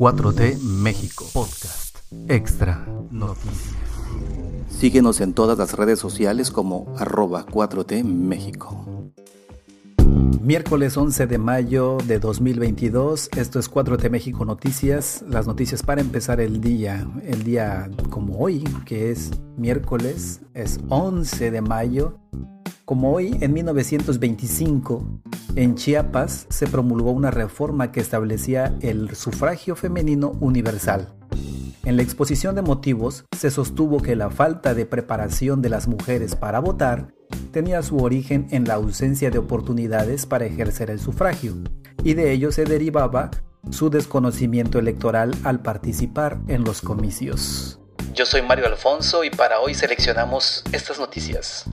4T México Podcast Extra Noticias. Síguenos en todas las redes sociales como arroba 4T México. Miércoles 11 de mayo de 2022, esto es 4T México Noticias, las noticias para empezar el día, el día como hoy, que es miércoles, es 11 de mayo. Como hoy, en 1925, en Chiapas se promulgó una reforma que establecía el sufragio femenino universal. En la exposición de motivos se sostuvo que la falta de preparación de las mujeres para votar tenía su origen en la ausencia de oportunidades para ejercer el sufragio, y de ello se derivaba su desconocimiento electoral al participar en los comicios. Yo soy Mario Alfonso y para hoy seleccionamos estas noticias.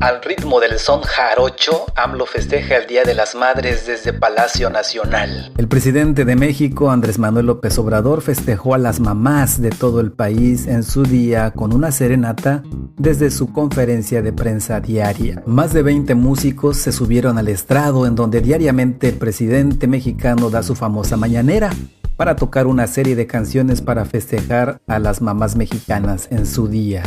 Al ritmo del son jarocho, AMLO festeja el Día de las Madres desde Palacio Nacional. El presidente de México, Andrés Manuel López Obrador, festejó a las mamás de todo el país en su día con una serenata desde su conferencia de prensa diaria. Más de 20 músicos se subieron al estrado en donde diariamente el presidente mexicano da su famosa mañanera para tocar una serie de canciones para festejar a las mamás mexicanas en su día.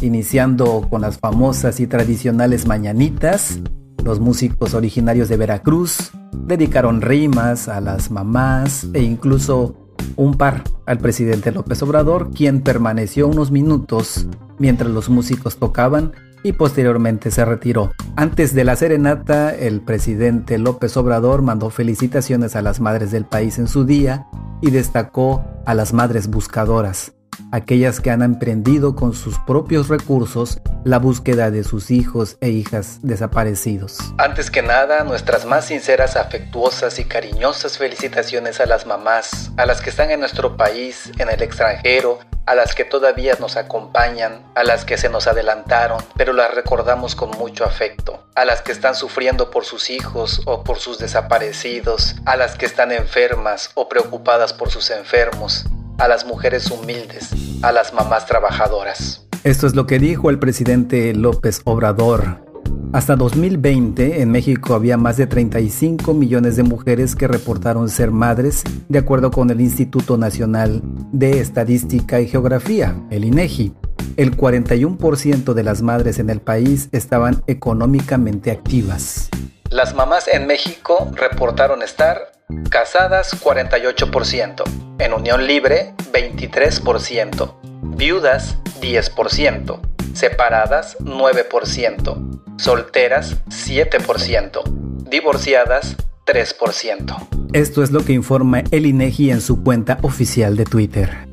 Iniciando con las famosas y tradicionales mañanitas, los músicos originarios de Veracruz dedicaron rimas a las mamás e incluso un par al presidente López Obrador, quien permaneció unos minutos mientras los músicos tocaban y posteriormente se retiró. Antes de la serenata, el presidente López Obrador mandó felicitaciones a las madres del país en su día y destacó a las madres buscadoras, aquellas que han emprendido con sus propios recursos la búsqueda de sus hijos e hijas desaparecidos. Antes que nada, nuestras más sinceras, afectuosas y cariñosas felicitaciones a las mamás, a las que están en nuestro país, en el extranjero, a las que todavía nos acompañan, a las que se nos adelantaron, pero las recordamos con mucho afecto, a las que están sufriendo por sus hijos o por sus desaparecidos, a las que están enfermas o preocupadas por sus enfermos, a las mujeres humildes, a las mamás trabajadoras. Esto es lo que dijo el presidente López Obrador. Hasta 2020 en México había más de 35 millones de mujeres que reportaron ser madres, de acuerdo con el Instituto Nacional de Estadística y Geografía, el INEGI. El 41% de las madres en el país estaban económicamente activas. Las mamás en México reportaron estar casadas 48%, en unión libre 23%, viudas 10%, separadas 9%, solteras 7%, divorciadas 3%. Esto es lo que informa el INEGI en su cuenta oficial de Twitter.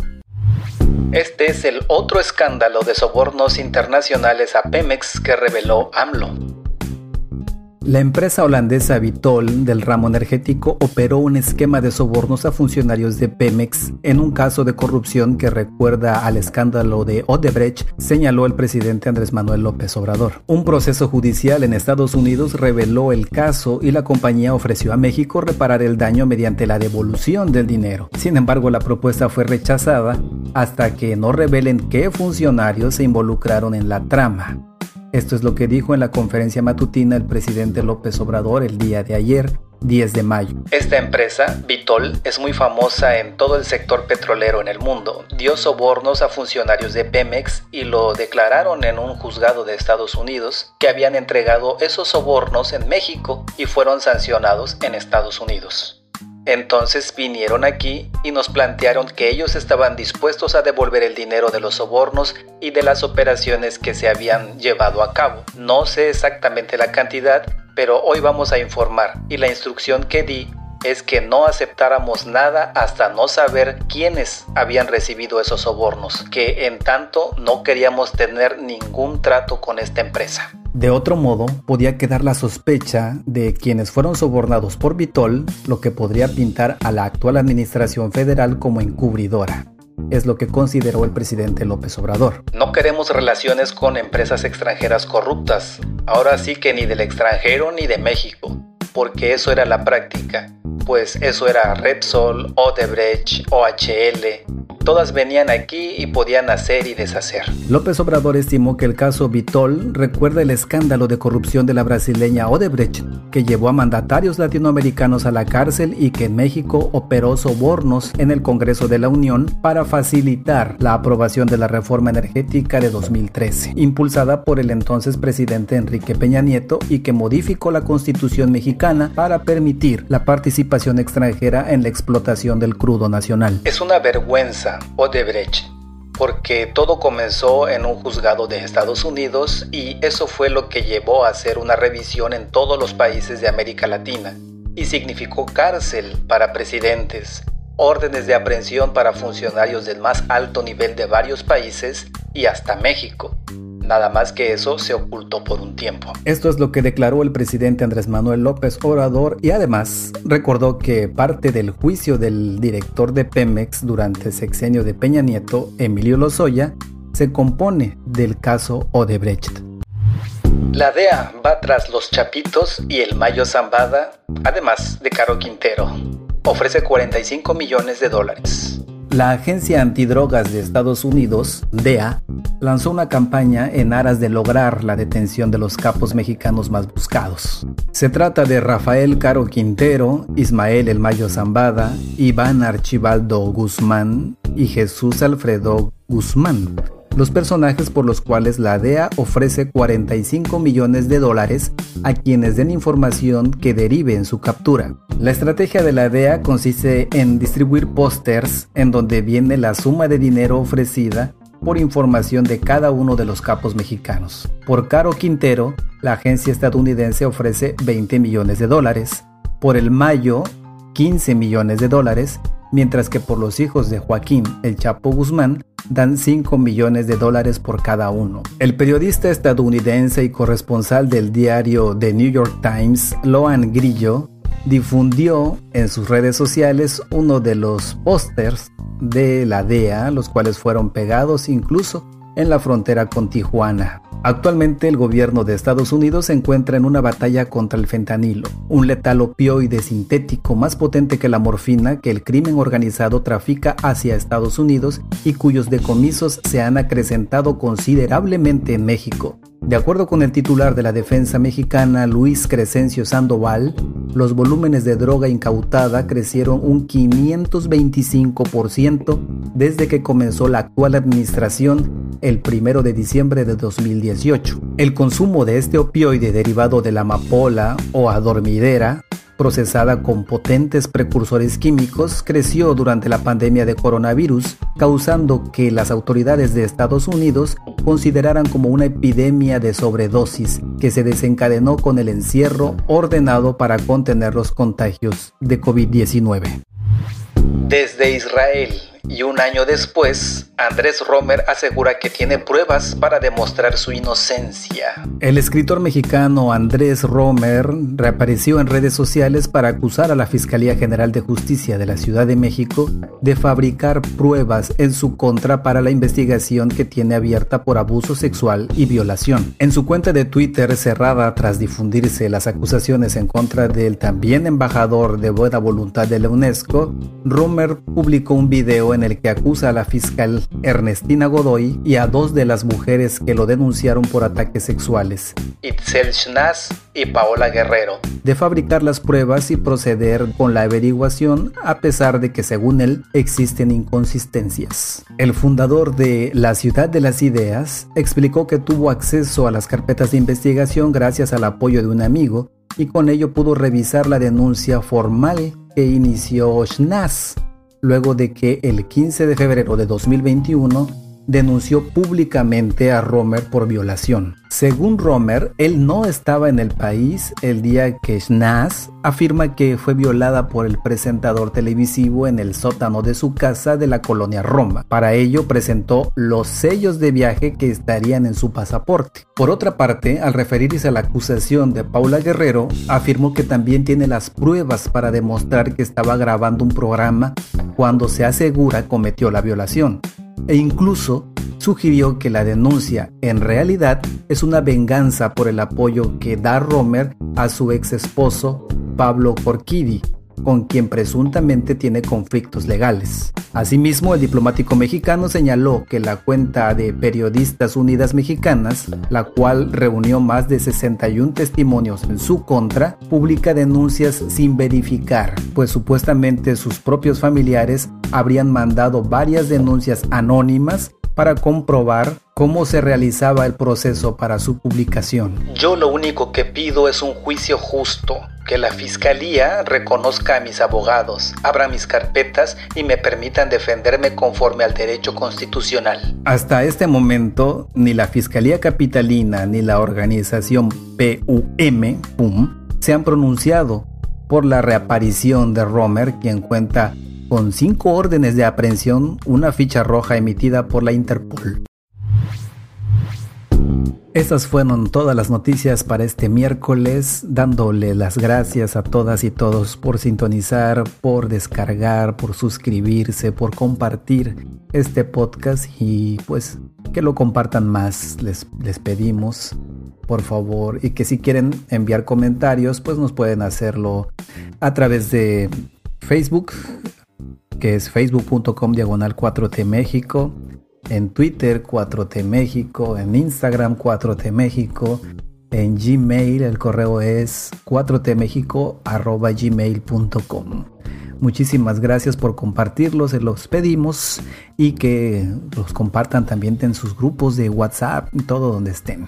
Este es el otro escándalo de sobornos internacionales a Pemex que reveló AMLO. La empresa holandesa Vitol del ramo energético operó un esquema de sobornos a funcionarios de Pemex en un caso de corrupción que recuerda al escándalo de Odebrecht, señaló el presidente Andrés Manuel López Obrador. Un proceso judicial en Estados Unidos reveló el caso y la compañía ofreció a México reparar el daño mediante la devolución del dinero. Sin embargo, la propuesta fue rechazada hasta que no revelen qué funcionarios se involucraron en la trama. Esto es lo que dijo en la conferencia matutina el presidente López Obrador el día de ayer, 10 de mayo. Esta empresa, Vitol, es muy famosa en todo el sector petrolero en el mundo. Dio sobornos a funcionarios de Pemex y lo declararon en un juzgado de Estados Unidos que habían entregado esos sobornos en México y fueron sancionados en Estados Unidos. Entonces vinieron aquí y nos plantearon que ellos estaban dispuestos a devolver el dinero de los sobornos y de las operaciones que se habían llevado a cabo. No sé exactamente la cantidad, pero hoy vamos a informar y la instrucción que di es que no aceptáramos nada hasta no saber quiénes habían recibido esos sobornos, que en tanto no queríamos tener ningún trato con esta empresa. De otro modo, podía quedar la sospecha de quienes fueron sobornados por Vitol, lo que podría pintar a la actual administración federal como encubridora. Es lo que consideró el presidente López Obrador. No queremos relaciones con empresas extranjeras corruptas, ahora sí que ni del extranjero ni de México, porque eso era la práctica, pues eso era Repsol, Odebrecht, OHL, Todas venían aquí y podían hacer y deshacer. López Obrador estimó que el caso Vitol recuerda el escándalo de corrupción de la brasileña Odebrecht, que llevó a mandatarios latinoamericanos a la cárcel y que en México operó sobornos en el Congreso de la Unión para facilitar la aprobación de la reforma energética de 2013, impulsada por el entonces presidente Enrique Peña Nieto y que modificó la constitución mexicana para permitir la participación extranjera en la explotación del crudo nacional. Es una vergüenza, Odebrecht porque todo comenzó en un juzgado de Estados Unidos y eso fue lo que llevó a hacer una revisión en todos los países de América Latina y significó cárcel para presidentes, órdenes de aprehensión para funcionarios del más alto nivel de varios países y hasta México. Nada más que eso se ocultó por un tiempo. Esto es lo que declaró el presidente Andrés Manuel López Obrador y además recordó que parte del juicio del director de Pemex durante el sexenio de Peña Nieto, Emilio Lozoya, se compone del caso Odebrecht. La DEA va tras los Chapitos y el Mayo Zambada, además de Caro Quintero. Ofrece 45 millones de dólares. La Agencia Antidrogas de Estados Unidos, DEA, lanzó una campaña en aras de lograr la detención de los capos mexicanos más buscados. Se trata de Rafael Caro Quintero, Ismael El Mayo Zambada, Iván Archibaldo Guzmán y Jesús Alfredo Guzmán los personajes por los cuales la DEA ofrece 45 millones de dólares a quienes den información que derive en su captura. La estrategia de la DEA consiste en distribuir pósters en donde viene la suma de dinero ofrecida por información de cada uno de los capos mexicanos. Por Caro Quintero, la agencia estadounidense ofrece 20 millones de dólares. Por el Mayo, 15 millones de dólares, mientras que por los hijos de Joaquín El Chapo Guzmán dan 5 millones de dólares por cada uno. El periodista estadounidense y corresponsal del diario The New York Times, Loan Grillo, difundió en sus redes sociales uno de los pósters de la DEA, los cuales fueron pegados incluso en la frontera con Tijuana. Actualmente el gobierno de Estados Unidos se encuentra en una batalla contra el fentanilo, un letal opioide sintético más potente que la morfina que el crimen organizado trafica hacia Estados Unidos y cuyos decomisos se han acrecentado considerablemente en México. De acuerdo con el titular de la defensa mexicana, Luis Crescencio Sandoval, los volúmenes de droga incautada crecieron un 525% desde que comenzó la actual administración el 1 de diciembre de 2018. El consumo de este opioide derivado de la amapola o adormidera procesada con potentes precursores químicos creció durante la pandemia de coronavirus, causando que las autoridades de Estados Unidos consideraran como una epidemia de sobredosis que se desencadenó con el encierro ordenado para contener los contagios de COVID-19. Desde Israel y un año después, Andrés Romer asegura que tiene pruebas para demostrar su inocencia. El escritor mexicano Andrés Romer reapareció en redes sociales para acusar a la Fiscalía General de Justicia de la Ciudad de México de fabricar pruebas en su contra para la investigación que tiene abierta por abuso sexual y violación. En su cuenta de Twitter cerrada tras difundirse las acusaciones en contra del también embajador de buena voluntad de la UNESCO, Romer publicó un video en el que acusa a la fiscal Ernestina Godoy y a dos de las mujeres que lo denunciaron por ataques sexuales, Itzel Schnaz y Paola Guerrero, de fabricar las pruebas y proceder con la averiguación a pesar de que según él existen inconsistencias. El fundador de La Ciudad de las Ideas explicó que tuvo acceso a las carpetas de investigación gracias al apoyo de un amigo y con ello pudo revisar la denuncia formal que inició Schnaz luego de que el 15 de febrero de 2021 denunció públicamente a Romer por violación. Según Romer, él no estaba en el país el día que Schnaz afirma que fue violada por el presentador televisivo en el sótano de su casa de la colonia Roma. Para ello presentó los sellos de viaje que estarían en su pasaporte. Por otra parte, al referirse a la acusación de Paula Guerrero, afirmó que también tiene las pruebas para demostrar que estaba grabando un programa cuando se asegura cometió la violación e incluso sugirió que la denuncia en realidad es una venganza por el apoyo que da Romer a su ex esposo Pablo Corquidi, con quien presuntamente tiene conflictos legales. Asimismo, el diplomático mexicano señaló que la cuenta de Periodistas Unidas Mexicanas, la cual reunió más de 61 testimonios en su contra, publica denuncias sin verificar, pues supuestamente sus propios familiares habrían mandado varias denuncias anónimas para comprobar cómo se realizaba el proceso para su publicación. Yo lo único que pido es un juicio justo, que la fiscalía reconozca a mis abogados, abra mis carpetas y me permitan defenderme conforme al derecho constitucional. Hasta este momento, ni la Fiscalía Capitalina ni la organización PUM, PUM se han pronunciado por la reaparición de Romer, quien cuenta con cinco órdenes de aprehensión, una ficha roja emitida por la Interpol. Estas fueron todas las noticias para este miércoles, dándole las gracias a todas y todos por sintonizar, por descargar, por suscribirse, por compartir este podcast y pues que lo compartan más, les, les pedimos por favor y que si quieren enviar comentarios pues nos pueden hacerlo a través de Facebook que es facebook.com diagonal 4T México, en Twitter 4T México, en Instagram 4T México, en Gmail el correo es 4T México arroba gmail.com. Muchísimas gracias por compartirlo, se los pedimos y que los compartan también en sus grupos de WhatsApp todo donde estén.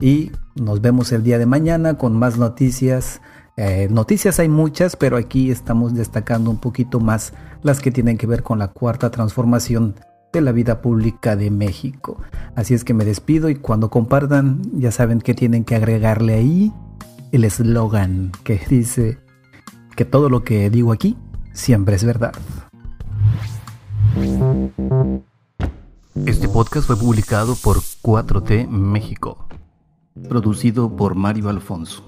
Y nos vemos el día de mañana con más noticias eh, noticias hay muchas, pero aquí estamos destacando un poquito más las que tienen que ver con la cuarta transformación de la vida pública de México. Así es que me despido y cuando compartan ya saben que tienen que agregarle ahí el eslogan que dice que todo lo que digo aquí siempre es verdad. Este podcast fue publicado por 4T México, producido por Mario Alfonso.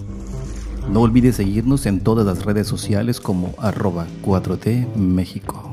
No olvides seguirnos en todas las redes sociales como arroba 4T México.